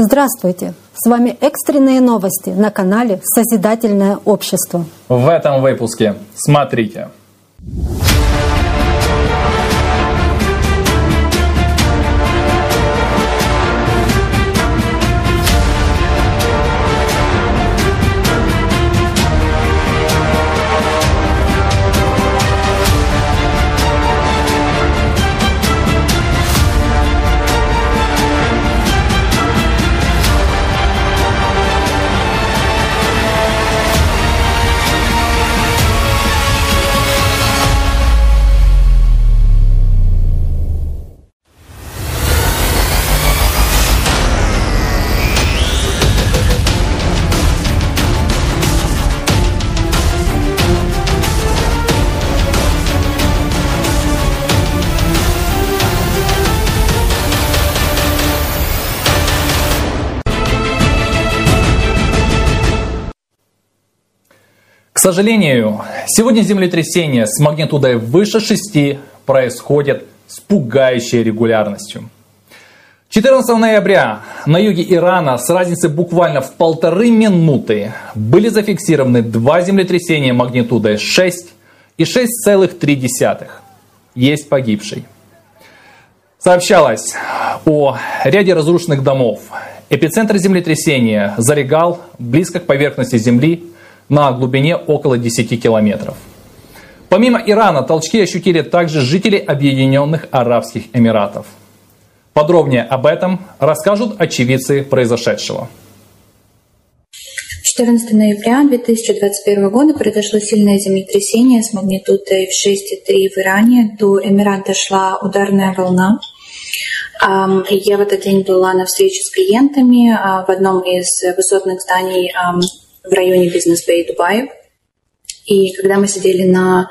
Здравствуйте! С вами экстренные новости на канале «Созидательное общество». В этом выпуске смотрите. К сожалению, сегодня землетрясения с магнитудой выше 6 происходят с пугающей регулярностью. 14 ноября на юге Ирана с разницей буквально в полторы минуты были зафиксированы два землетрясения магнитудой 6 и 6,3. Есть погибший. Сообщалось о ряде разрушенных домов. Эпицентр землетрясения залегал близко к поверхности Земли на глубине около 10 километров. Помимо Ирана, толчки ощутили также жители Объединенных Арабских Эмиратов. Подробнее об этом расскажут очевидцы произошедшего. 14 ноября 2021 года произошло сильное землетрясение с магнитудой в 6,3 в Иране. До Эмират дошла ударная волна. Я в этот день была на встрече с клиентами а, в одном из высотных зданий в районе бизнес-бэй Дубая. И когда мы сидели на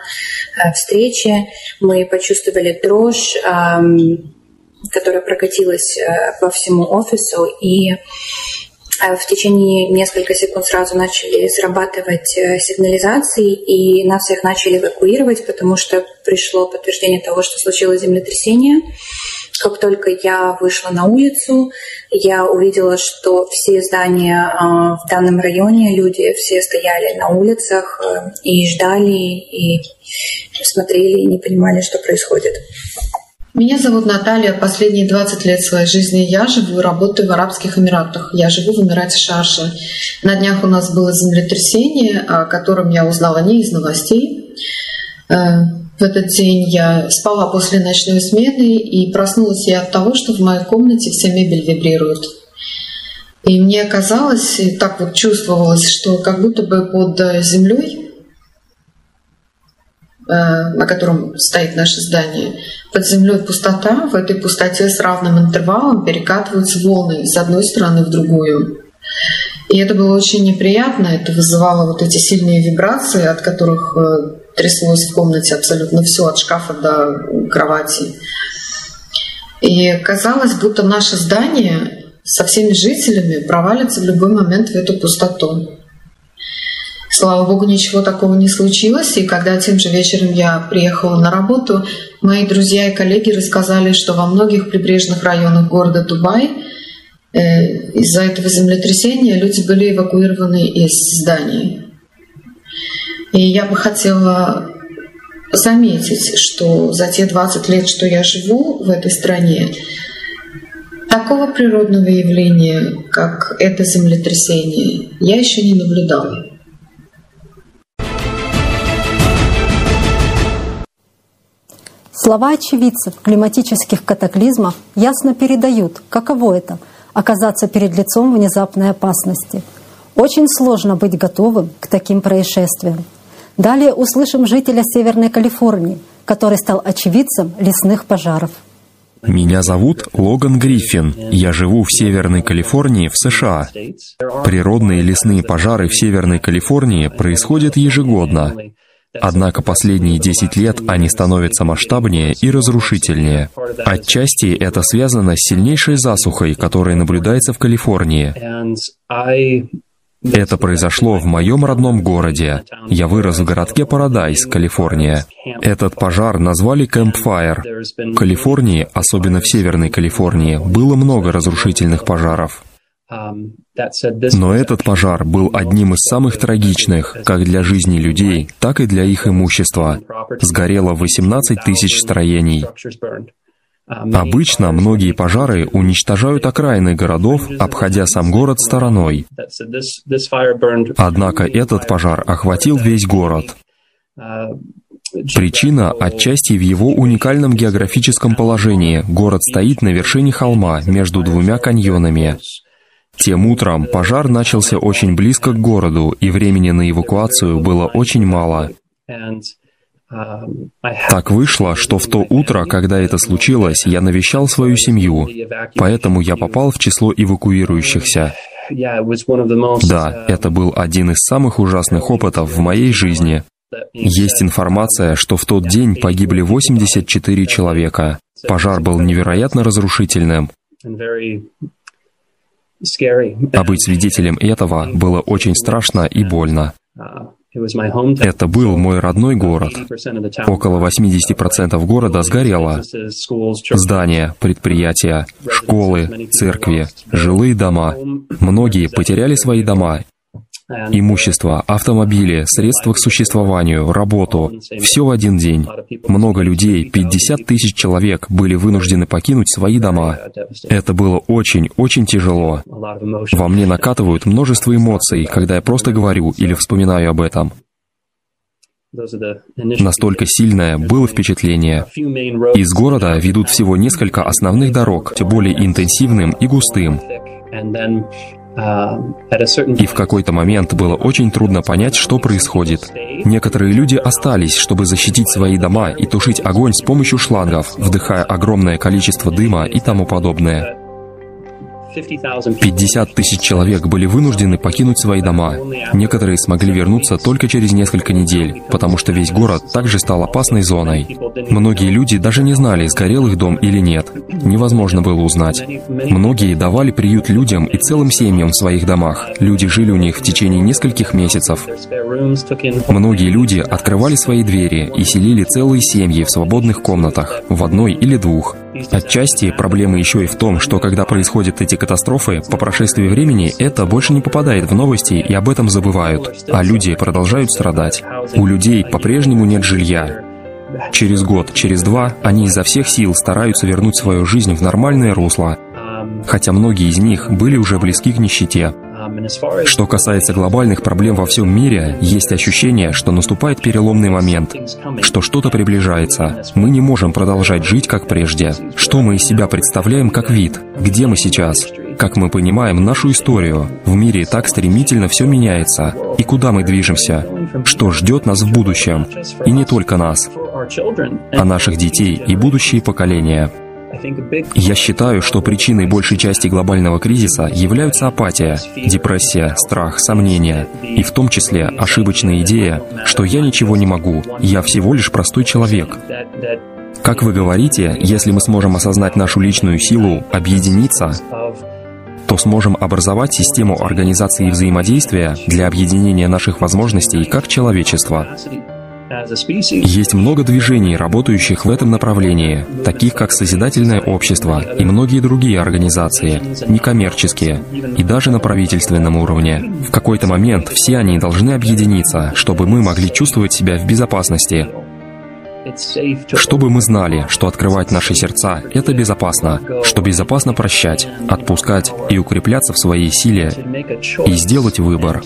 э, встрече, мы почувствовали дрожь, которая прокатилась э, по всему офису, и э, в течение нескольких секунд сразу начали срабатывать сигнализации, и нас всех начали эвакуировать, потому что пришло подтверждение того, что случилось землетрясение. Как только я вышла на улицу, я увидела, что все здания а, в данном районе, люди все стояли на улицах э, и ждали, и смотрели, и не понимали, что происходит. Меня зовут Наталья. Последние 20 лет своей жизни я живу и работаю в Арабских Эмиратах. Я живу в Эмирате Шарши. На днях у нас было землетрясение, о котором я узнала не из новостей. В этот день я спала после ночной смены и проснулась я от того, что в моей комнате вся мебель вибрирует. И мне казалось, и так вот чувствовалось, что как будто бы под землей, э, на котором стоит наше здание, под землей пустота, в этой пустоте с равным интервалом перекатываются волны с одной стороны в другую. И это было очень неприятно, это вызывало вот эти сильные вибрации, от которых э, тряслось в комнате абсолютно все, от шкафа до кровати. И казалось, будто наше здание со всеми жителями провалится в любой момент в эту пустоту. Слава богу, ничего такого не случилось. И когда тем же вечером я приехала на работу, мои друзья и коллеги рассказали, что во многих прибрежных районах города Дубай э, из-за этого землетрясения люди были эвакуированы из зданий. И я бы хотела заметить, что за те 20 лет, что я живу в этой стране, такого природного явления, как это землетрясение, я еще не наблюдала. Слова очевидцев климатических катаклизмов ясно передают, каково это – оказаться перед лицом внезапной опасности. Очень сложно быть готовым к таким происшествиям. Далее услышим жителя Северной Калифорнии, который стал очевидцем лесных пожаров. Меня зовут Логан Гриффин. Я живу в Северной Калифорнии в США. Природные лесные пожары в Северной Калифорнии происходят ежегодно. Однако последние 10 лет они становятся масштабнее и разрушительнее. Отчасти это связано с сильнейшей засухой, которая наблюдается в Калифорнии. Это произошло в моем родном городе. Я вырос в городке Парадайз, Калифорния. Этот пожар назвали Campfire. В Калифорнии, особенно в Северной Калифорнии, было много разрушительных пожаров. Но этот пожар был одним из самых трагичных, как для жизни людей, так и для их имущества. Сгорело 18 тысяч строений. Обычно многие пожары уничтожают окраины городов, обходя сам город стороной. Однако этот пожар охватил весь город. Причина отчасти в его уникальном географическом положении. Город стоит на вершине холма между двумя каньонами. Тем утром пожар начался очень близко к городу, и времени на эвакуацию было очень мало. Так вышло, что в то утро, когда это случилось, я навещал свою семью, поэтому я попал в число эвакуирующихся. Да, это был один из самых ужасных опытов в моей жизни. Есть информация, что в тот день погибли 84 человека. Пожар был невероятно разрушительным. А быть свидетелем этого было очень страшно и больно. Это был мой родной город. Около 80% города сгорело. Здания, предприятия, школы, церкви, жилые дома. Многие потеряли свои дома Имущество, автомобили, средства к существованию, работу – все в один день. Много людей, 50 тысяч человек, были вынуждены покинуть свои дома. Это было очень-очень тяжело. Во мне накатывают множество эмоций, когда я просто говорю или вспоминаю об этом. Настолько сильное было впечатление. Из города ведут всего несколько основных дорог, более интенсивным и густым. И в какой-то момент было очень трудно понять, что происходит. Некоторые люди остались, чтобы защитить свои дома и тушить огонь с помощью шлангов, вдыхая огромное количество дыма и тому подобное. 50 тысяч человек были вынуждены покинуть свои дома. Некоторые смогли вернуться только через несколько недель, потому что весь город также стал опасной зоной. Многие люди даже не знали, сгорел их дом или нет. Невозможно было узнать. Многие давали приют людям и целым семьям в своих домах. Люди жили у них в течение нескольких месяцев. Многие люди открывали свои двери и селили целые семьи в свободных комнатах, в одной или двух. Отчасти проблема еще и в том, что когда происходят эти катастрофы, по прошествии времени это больше не попадает в новости и об этом забывают, а люди продолжают страдать. У людей по-прежнему нет жилья. Через год, через два они изо всех сил стараются вернуть свою жизнь в нормальное русло, хотя многие из них были уже близки к нищете. Что касается глобальных проблем во всем мире, есть ощущение, что наступает переломный момент, что что-то приближается. Мы не можем продолжать жить как прежде. Что мы из себя представляем как вид? Где мы сейчас? Как мы понимаем нашу историю? В мире так стремительно все меняется. И куда мы движемся? Что ждет нас в будущем? И не только нас, а наших детей и будущие поколения. Я считаю, что причиной большей части глобального кризиса являются апатия, депрессия, страх, сомнения, и в том числе ошибочная идея, что я ничего не могу, я всего лишь простой человек. Как вы говорите, если мы сможем осознать нашу личную силу, объединиться, то сможем образовать систему организации взаимодействия для объединения наших возможностей как человечества. Есть много движений, работающих в этом направлении, таких как Созидательное общество и многие другие организации, некоммерческие, и даже на правительственном уровне. В какой-то момент все они должны объединиться, чтобы мы могли чувствовать себя в безопасности, чтобы мы знали, что открывать наши сердца — это безопасно, что безопасно прощать, отпускать и укрепляться в своей силе, и сделать выбор,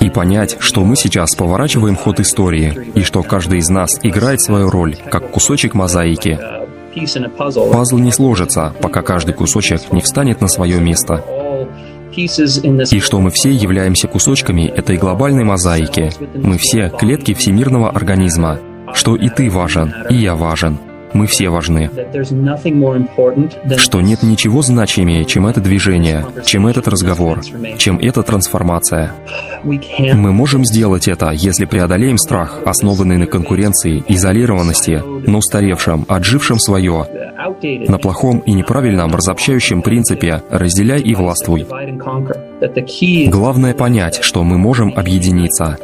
и понять, что мы сейчас поворачиваем ход истории, и что каждый из нас играет свою роль, как кусочек мозаики. Пазл не сложится, пока каждый кусочек не встанет на свое место. И что мы все являемся кусочками этой глобальной мозаики. Мы все клетки всемирного организма, что и ты важен, и я важен. Мы все важны. Что нет ничего значимее, чем это движение, чем этот разговор, чем эта трансформация. Мы можем сделать это, если преодолеем страх, основанный на конкуренции, изолированности, на устаревшем, отжившем свое, на плохом и неправильном разобщающем принципе «разделяй и властвуй». Главное понять, что мы можем объединиться,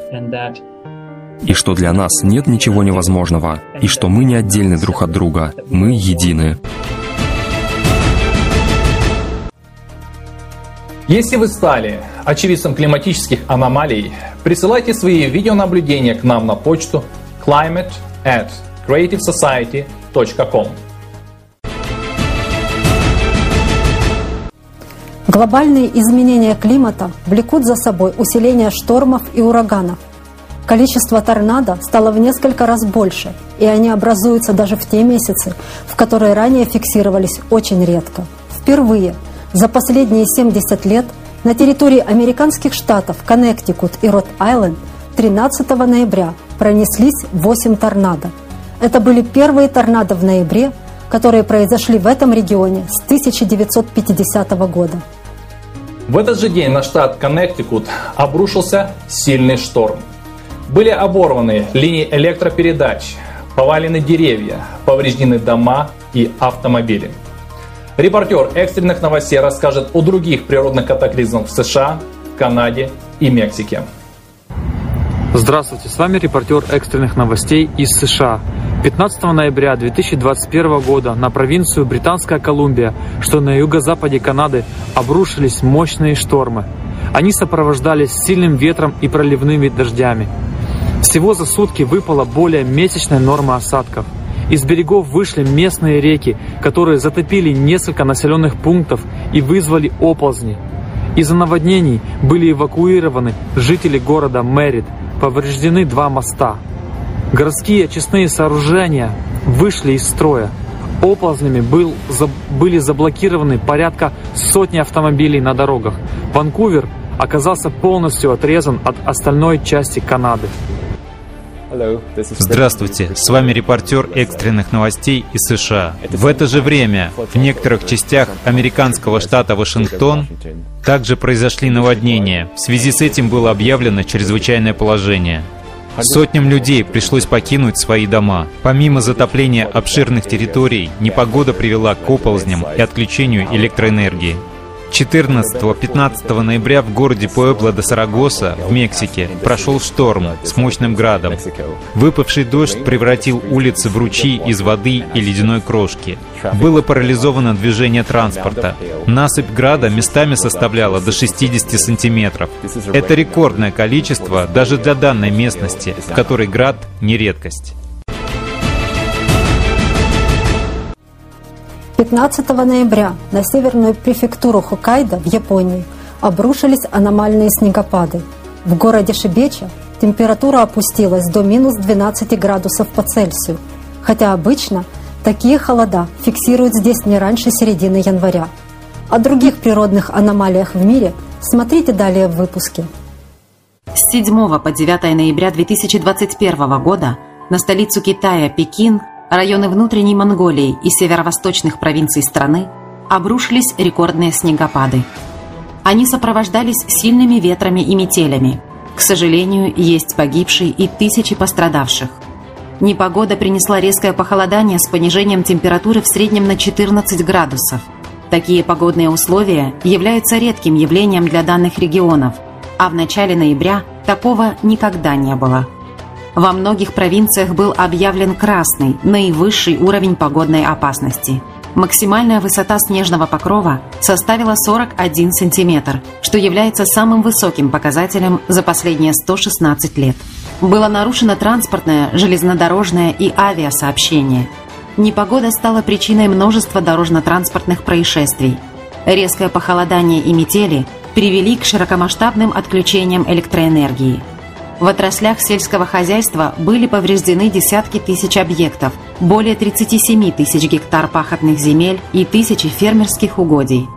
и что для нас нет ничего невозможного, и что мы не отдельны друг от друга, мы едины. Если вы стали очевидцем климатических аномалий, присылайте свои видеонаблюдения к нам на почту climate at creativesociety.com. Глобальные изменения климата влекут за собой усиление штормов и ураганов. Количество торнадо стало в несколько раз больше, и они образуются даже в те месяцы, в которые ранее фиксировались очень редко. Впервые за последние 70 лет на территории американских штатов Коннектикут и Рот-Айленд 13 ноября пронеслись 8 торнадо. Это были первые торнадо в ноябре, которые произошли в этом регионе с 1950 года. В этот же день на штат Коннектикут обрушился сильный шторм. Были оборваны линии электропередач, повалены деревья, повреждены дома и автомобили. Репортер экстренных новостей расскажет о других природных катаклизмах в США, Канаде и Мексике. Здравствуйте, с вами репортер экстренных новостей из США. 15 ноября 2021 года на провинцию Британская Колумбия, что на юго-западе Канады, обрушились мощные штормы. Они сопровождались сильным ветром и проливными дождями. Всего за сутки выпало более месячной нормы осадков. Из берегов вышли местные реки, которые затопили несколько населенных пунктов и вызвали оползни. Из-за наводнений были эвакуированы жители города Мэрит, повреждены два моста – Городские очистные сооружения вышли из строя. Оползнями был, за, были заблокированы порядка сотни автомобилей на дорогах. Ванкувер оказался полностью отрезан от остальной части Канады. Здравствуйте, с вами репортер экстренных новостей из США. В это же время в некоторых частях американского штата Вашингтон также произошли наводнения. В связи с этим было объявлено чрезвычайное положение. Сотням людей пришлось покинуть свои дома. Помимо затопления обширных территорий, непогода привела к оползням и отключению электроэнергии. 14-15 ноября в городе Пуэбло де Сарагоса в Мексике прошел шторм с мощным градом. Выпавший дождь превратил улицы в ручьи из воды и ледяной крошки. Было парализовано движение транспорта. Насыпь града местами составляла до 60 сантиметров. Это рекордное количество даже для данной местности, в которой град не редкость. 15 ноября на северную префектуру Хоккайдо в Японии обрушились аномальные снегопады. В городе Шибеча температура опустилась до минус 12 градусов по Цельсию, хотя обычно такие холода фиксируют здесь не раньше середины января. О других природных аномалиях в мире смотрите далее в выпуске. С 7 по 9 ноября 2021 года на столицу Китая, Пекин, районы внутренней Монголии и северо-восточных провинций страны обрушились рекордные снегопады. Они сопровождались сильными ветрами и метелями. К сожалению, есть погибшие и тысячи пострадавших. Непогода принесла резкое похолодание с понижением температуры в среднем на 14 градусов. Такие погодные условия являются редким явлением для данных регионов, а в начале ноября такого никогда не было. Во многих провинциях был объявлен красный, наивысший уровень погодной опасности. Максимальная высота снежного покрова составила 41 сантиметр, что является самым высоким показателем за последние 116 лет. Было нарушено транспортное, железнодорожное и авиасообщение. Непогода стала причиной множества дорожно-транспортных происшествий. Резкое похолодание и метели привели к широкомасштабным отключениям электроэнергии – в отраслях сельского хозяйства были повреждены десятки тысяч объектов, более 37 тысяч гектар пахотных земель и тысячи фермерских угодий.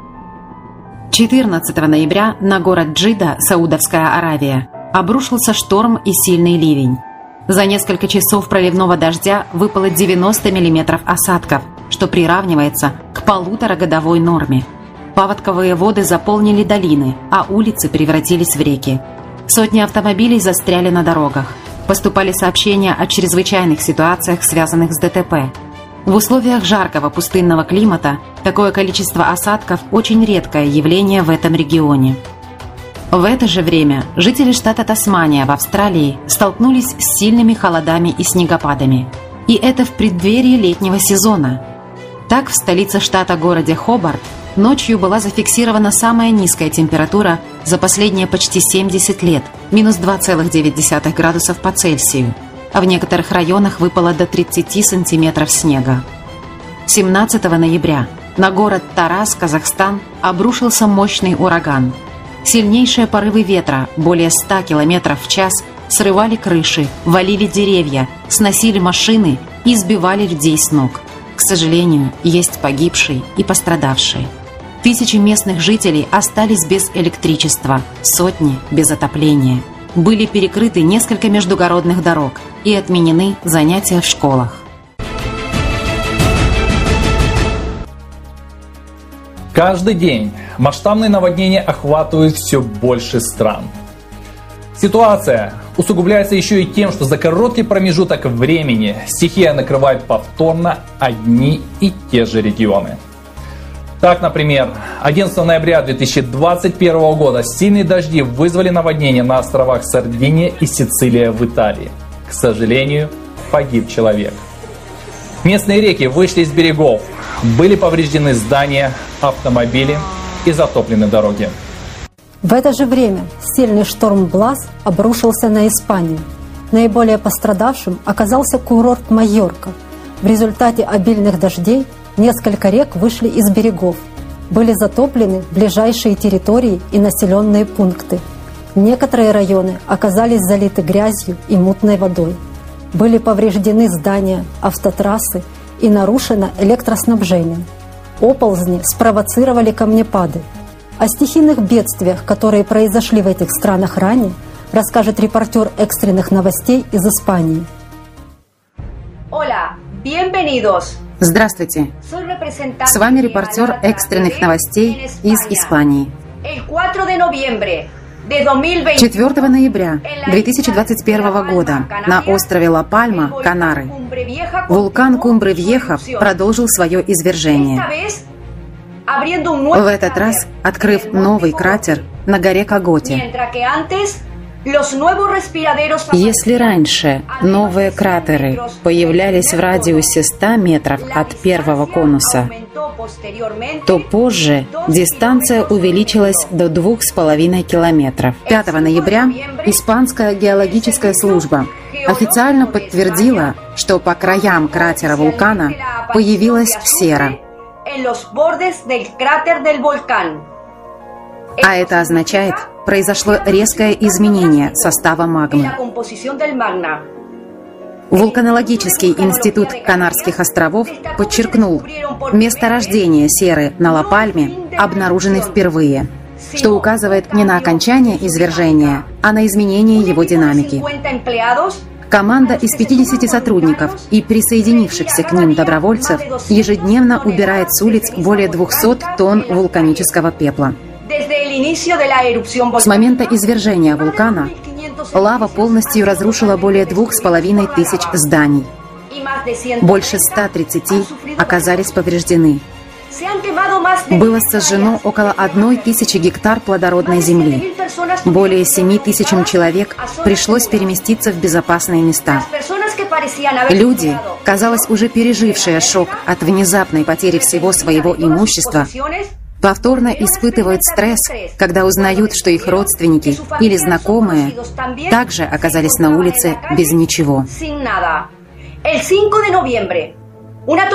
14 ноября на город Джида, Саудовская Аравия, обрушился шторм и сильный ливень. За несколько часов проливного дождя выпало 90 мм осадков, что приравнивается к полуторагодовой норме. Паводковые воды заполнили долины, а улицы превратились в реки. Сотни автомобилей застряли на дорогах. Поступали сообщения о чрезвычайных ситуациях, связанных с ДТП. В условиях жаркого пустынного климата такое количество осадков – очень редкое явление в этом регионе. В это же время жители штата Тасмания в Австралии столкнулись с сильными холодами и снегопадами. И это в преддверии летнего сезона. Так, в столице штата городе Хобарт Ночью была зафиксирована самая низкая температура за последние почти 70 лет – минус 2,9 градусов по Цельсию, а в некоторых районах выпало до 30 сантиметров снега. 17 ноября на город Тарас, Казахстан, обрушился мощный ураган. Сильнейшие порывы ветра, более 100 км в час, срывали крыши, валили деревья, сносили машины и сбивали людей с ног. К сожалению, есть погибшие и пострадавшие. Тысячи местных жителей остались без электричества, сотни без отопления. Были перекрыты несколько междугородных дорог и отменены занятия в школах. Каждый день масштабные наводнения охватывают все больше стран. Ситуация усугубляется еще и тем, что за короткий промежуток времени стихия накрывает повторно одни и те же регионы. Так, например, 11 ноября 2021 года сильные дожди вызвали наводнение на островах Сардиния и Сицилия в Италии. К сожалению, погиб человек. Местные реки вышли из берегов, были повреждены здания, автомобили и затоплены дороги. В это же время сильный шторм Блас обрушился на Испанию. Наиболее пострадавшим оказался курорт Майорка. В результате обильных дождей несколько рек вышли из берегов. Были затоплены ближайшие территории и населенные пункты. Некоторые районы оказались залиты грязью и мутной водой. Были повреждены здания, автотрассы и нарушено электроснабжение. Оползни спровоцировали камнепады. О стихийных бедствиях, которые произошли в этих странах ранее, расскажет репортер экстренных новостей из Испании. Hola, bienvenidos. Здравствуйте. С вами репортер экстренных новостей из Испании. 4 ноября 2021 года на острове Ла-Пальма, Канары, вулкан Кумбры-Вьеха продолжил свое извержение. В этот раз открыв новый кратер на горе Каготе. Если раньше новые кратеры появлялись в радиусе 100 метров от первого конуса, то позже дистанция увеличилась до 2,5 километров. 5 ноября Испанская геологическая служба официально подтвердила, что по краям кратера вулкана появилась сера. А это означает, произошло резкое изменение состава магмы. Вулканологический институт Канарских островов подчеркнул, месторождение серы на Ла-Пальме обнаружены впервые, что указывает не на окончание извержения, а на изменение его динамики. Команда из 50 сотрудников и присоединившихся к ним добровольцев ежедневно убирает с улиц более 200 тонн вулканического пепла. С момента извержения вулкана лава полностью разрушила более двух с половиной тысяч зданий. Больше 130 оказались повреждены. Было сожжено около одной тысячи гектар плодородной земли. Более семи тысячам человек пришлось переместиться в безопасные места. Люди, казалось, уже пережившие шок от внезапной потери всего своего имущества, повторно испытывают стресс, когда узнают, что их родственники или знакомые также оказались на улице без ничего.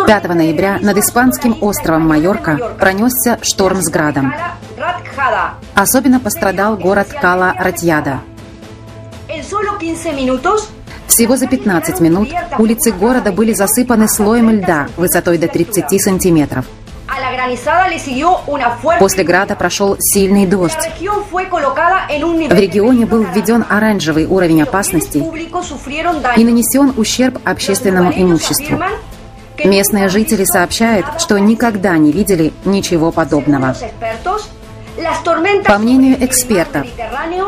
5 ноября над испанским островом Майорка пронесся шторм с градом. Особенно пострадал город Кала-Ратьяда. Всего за 15 минут улицы города были засыпаны слоем льда высотой до 30 сантиметров. После града прошел сильный дождь. В регионе был введен оранжевый уровень опасности и нанесен ущерб общественному имуществу. Местные жители сообщают, что никогда не видели ничего подобного. По мнению экспертов,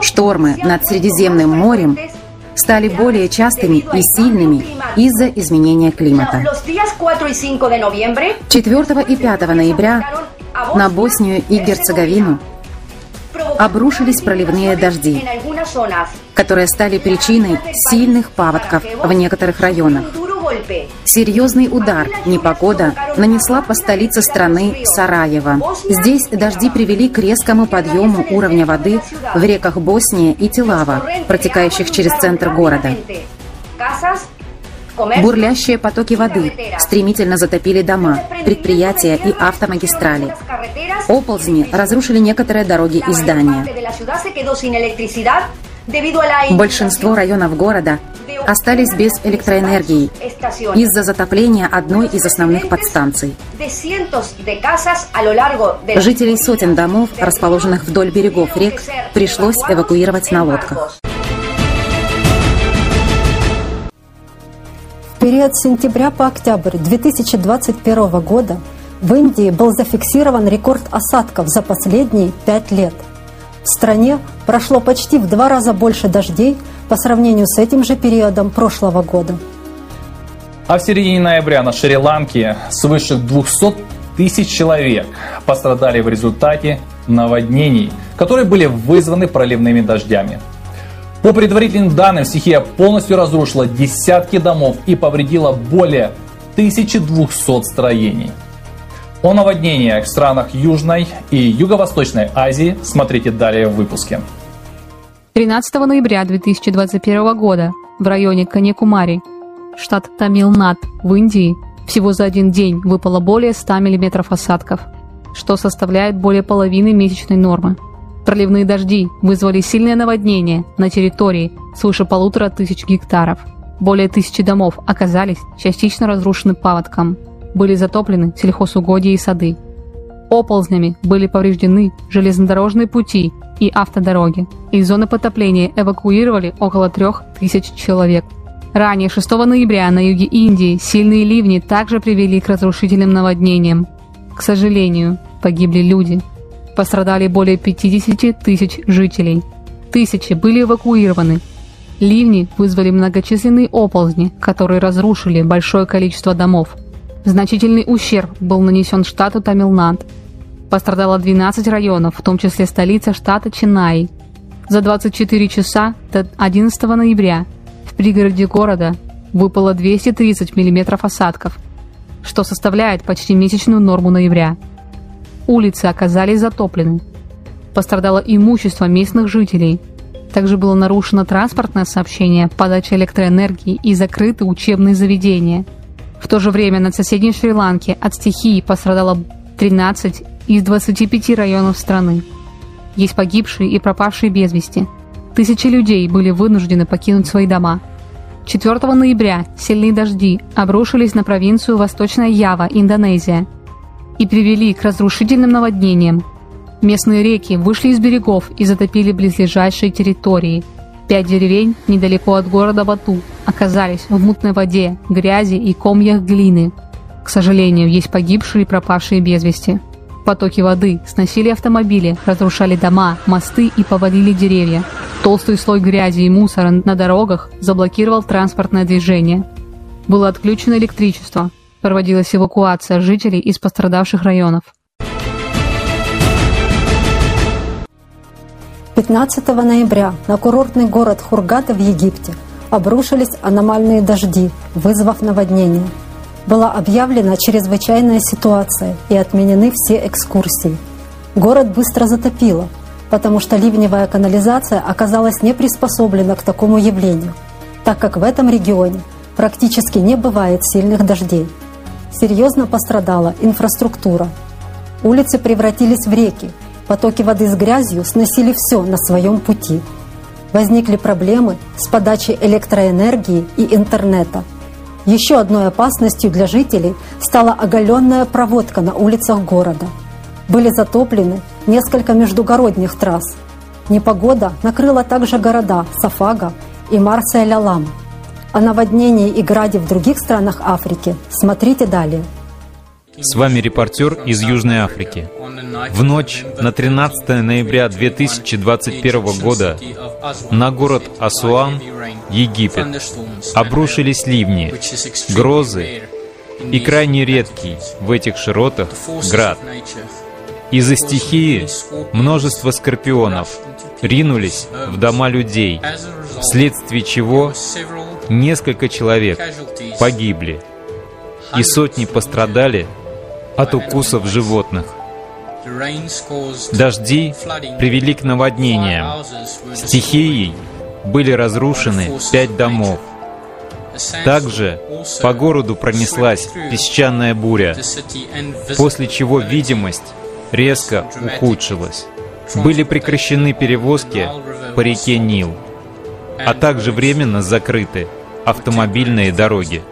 штормы над Средиземным морем стали более частыми и сильными из-за изменения климата. 4 и 5 ноября на Боснию и Герцеговину обрушились проливные дожди, которые стали причиной сильных паводков в некоторых районах. Серьезный удар непогода нанесла по столице страны Сараево. Здесь дожди привели к резкому подъему уровня воды в реках Босния и Тилава, протекающих через центр города. Бурлящие потоки воды стремительно затопили дома, предприятия и автомагистрали. Оползни разрушили некоторые дороги и здания. Большинство районов города остались без электроэнергии из-за затопления одной из основных подстанций. Жителей сотен домов, расположенных вдоль берегов рек, пришлось эвакуировать на лодках. В период с сентября по октябрь 2021 года в Индии был зафиксирован рекорд осадков за последние пять лет. В стране прошло почти в два раза больше дождей по сравнению с этим же периодом прошлого года. А в середине ноября на Шри-Ланке свыше 200 тысяч человек пострадали в результате наводнений, которые были вызваны проливными дождями. По предварительным данным, стихия полностью разрушила десятки домов и повредила более 1200 строений. О наводнениях в странах Южной и Юго-Восточной Азии смотрите далее в выпуске. 13 ноября 2021 года в районе Каньякумари, штат Тамилнад в Индии, всего за один день выпало более 100 мм осадков, что составляет более половины месячной нормы. Проливные дожди вызвали сильное наводнение на территории свыше полутора тысяч гектаров. Более тысячи домов оказались частично разрушены паводком – были затоплены сельхозугодья и сады. Оползнями были повреждены железнодорожные пути и автодороги. Из зоны потопления эвакуировали около трех тысяч человек. Ранее 6 ноября на юге Индии сильные ливни также привели к разрушительным наводнениям. К сожалению, погибли люди. Пострадали более 50 тысяч жителей. Тысячи были эвакуированы. Ливни вызвали многочисленные оползни, которые разрушили большое количество домов. Значительный ущерб был нанесен штату Тамилнад. Пострадало 12 районов, в том числе столица штата Чинай. За 24 часа до 11 ноября в пригороде города выпало 230 мм осадков, что составляет почти месячную норму ноября. Улицы оказались затоплены. Пострадало имущество местных жителей. Также было нарушено транспортное сообщение, подача электроэнергии и закрыты учебные заведения – в то же время на соседней Шри-Ланке от стихии пострадало 13 из 25 районов страны. Есть погибшие и пропавшие без вести. Тысячи людей были вынуждены покинуть свои дома. 4 ноября сильные дожди обрушились на провинцию Восточная Ява, Индонезия, и привели к разрушительным наводнениям. Местные реки вышли из берегов и затопили близлежащие территории – Пять деревень недалеко от города Бату оказались в мутной воде, грязи и комьях глины. К сожалению, есть погибшие и пропавшие без вести. Потоки воды сносили автомобили, разрушали дома, мосты и повалили деревья. Толстый слой грязи и мусора на дорогах заблокировал транспортное движение. Было отключено электричество. Проводилась эвакуация жителей из пострадавших районов. 15 ноября на курортный город Хургада в Египте обрушились аномальные дожди, вызвав наводнение. Была объявлена чрезвычайная ситуация и отменены все экскурсии. Город быстро затопило, потому что ливневая канализация оказалась не приспособлена к такому явлению, так как в этом регионе практически не бывает сильных дождей. Серьезно пострадала инфраструктура. Улицы превратились в реки, Потоки воды с грязью сносили все на своем пути. Возникли проблемы с подачей электроэнергии и интернета. Еще одной опасностью для жителей стала оголенная проводка на улицах города. Были затоплены несколько междугородних трасс. Непогода накрыла также города Сафага и Марса-эль-Алам. О наводнении и граде в других странах Африки смотрите далее. С вами репортер из Южной Африки. В ночь на 13 ноября 2021 года на город Асуан, Египет, обрушились ливни, грозы и крайне редкий в этих широтах град. Из-за стихии множество скорпионов ринулись в дома людей, вследствие чего Несколько человек погибли, и сотни пострадали от укусов животных. Дожди привели к наводнениям. Стихией были разрушены пять домов. Также по городу пронеслась песчаная буря, после чего видимость резко ухудшилась. Были прекращены перевозки по реке Нил, а также временно закрыты автомобильные дороги.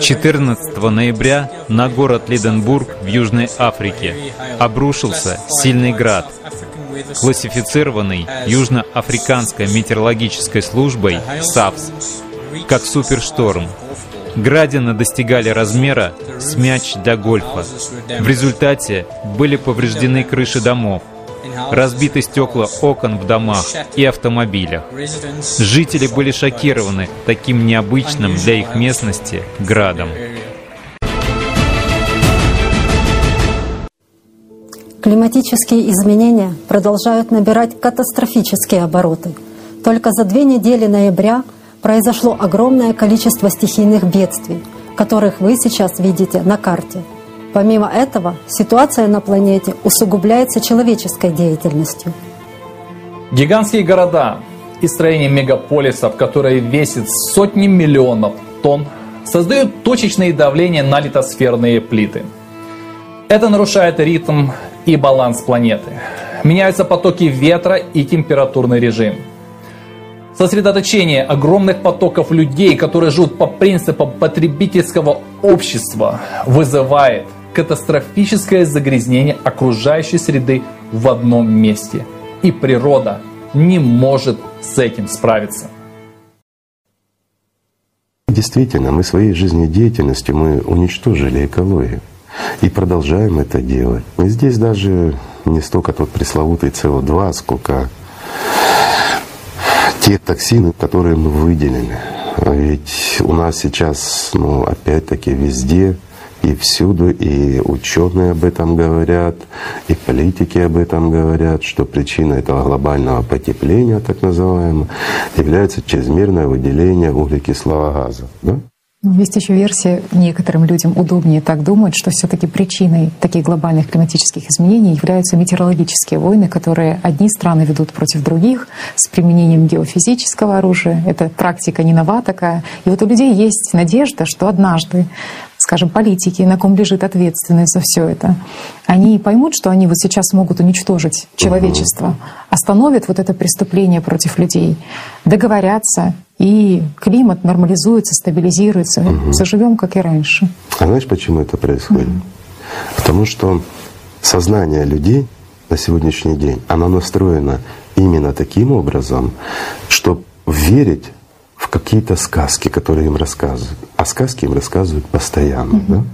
14 ноября на город Лиденбург в Южной Африке обрушился сильный град, классифицированный Южноафриканской метеорологической службой САФС как супершторм. Градины достигали размера с мяч для гольфа. В результате были повреждены крыши домов, разбиты стекла окон в домах и автомобилях. Жители были шокированы таким необычным для их местности градом. Климатические изменения продолжают набирать катастрофические обороты. Только за две недели ноября произошло огромное количество стихийных бедствий, которых вы сейчас видите на карте – Помимо этого, ситуация на планете усугубляется человеческой деятельностью. Гигантские города и строение мегаполисов, которые весят сотни миллионов тонн, создают точечные давления на литосферные плиты. Это нарушает ритм и баланс планеты. Меняются потоки ветра и температурный режим. Сосредоточение огромных потоков людей, которые живут по принципам потребительского общества, вызывает катастрофическое загрязнение окружающей среды в одном месте. И природа не может с этим справиться. Действительно, мы своей жизнедеятельностью мы уничтожили экологию и продолжаем это делать. И здесь даже не столько тот пресловутый СО2, сколько те токсины, которые мы выделили. А ведь у нас сейчас, ну, опять-таки, везде и всюду, и ученые об этом говорят, и политики об этом говорят, что причиной этого глобального потепления, так называемого, является чрезмерное выделение углекислого газа. Да? Есть еще версия, некоторым людям удобнее так думать, что все-таки причиной таких глобальных климатических изменений являются метеорологические войны, которые одни страны ведут против других с применением геофизического оружия. Это практика не нова такая. И вот у людей есть надежда, что однажды скажем, политики, на ком лежит ответственность за все это, они поймут, что они вот сейчас могут уничтожить человечество, остановят вот это преступление против людей, договорятся, и климат нормализуется, стабилизируется, угу. заживем как и раньше. А знаешь, почему это происходит? Угу. Потому что сознание людей на сегодняшний день, оно настроено именно таким образом, что верить в какие-то сказки, которые им рассказывают. Сказки им рассказывают постоянно. Mm-hmm. Да?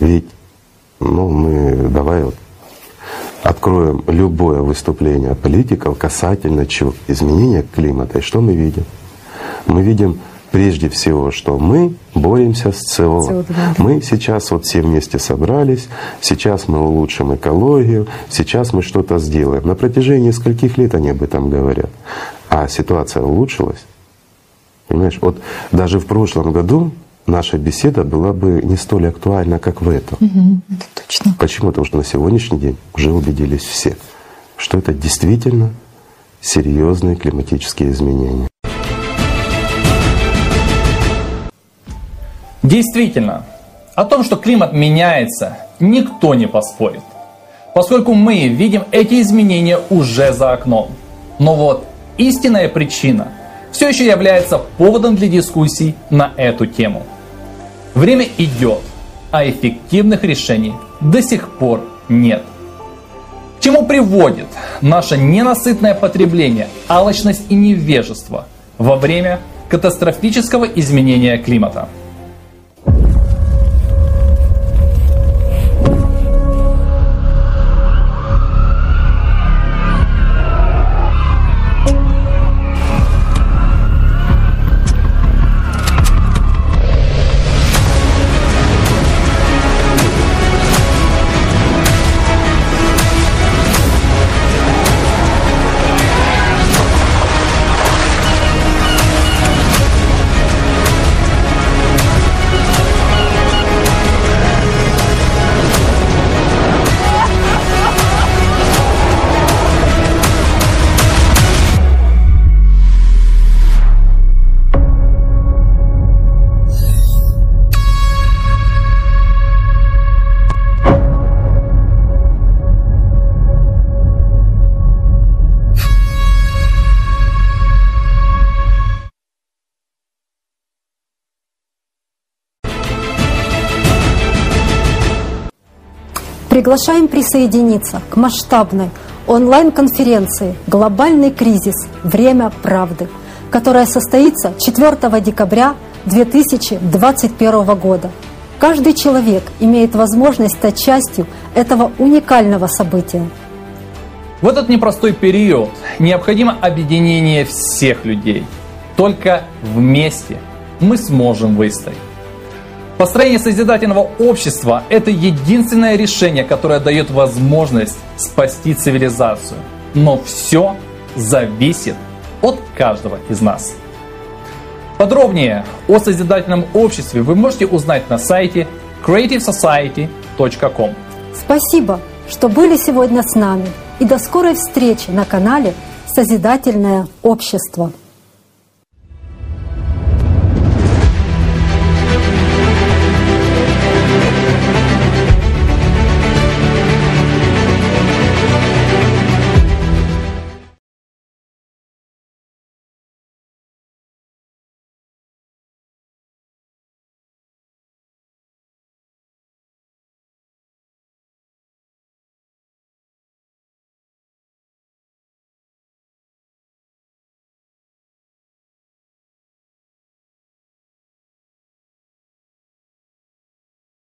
Ведь ну, мы давай вот откроем любое выступление политиков касательно чего? Изменения климата. И что мы видим? Мы видим прежде всего, что мы боремся с СО. CO2. Мы сейчас вот все вместе собрались, сейчас мы улучшим экологию, сейчас мы что-то сделаем. На протяжении нескольких лет они об этом говорят. А ситуация улучшилась. Понимаешь, вот даже в прошлом году наша беседа была бы не столь актуальна, как в этом. Угу, это точно. Почему? Потому что на сегодняшний день уже убедились все, что это действительно серьезные климатические изменения. Действительно, о том, что климат меняется, никто не поспорит, поскольку мы видим эти изменения уже за окном. Но вот истинная причина – все еще является поводом для дискуссий на эту тему. Время идет, а эффективных решений до сих пор нет. К чему приводит наше ненасытное потребление, алчность и невежество во время катастрофического изменения климата? Приглашаем присоединиться к масштабной онлайн-конференции «Глобальный кризис. Время правды», которая состоится 4 декабря 2021 года. Каждый человек имеет возможность стать частью этого уникального события. В этот непростой период необходимо объединение всех людей. Только вместе мы сможем выстоять. Построение созидательного общества – это единственное решение, которое дает возможность спасти цивилизацию. Но все зависит от каждого из нас. Подробнее о созидательном обществе вы можете узнать на сайте creativesociety.com. Спасибо, что были сегодня с нами. И до скорой встречи на канале «Созидательное общество».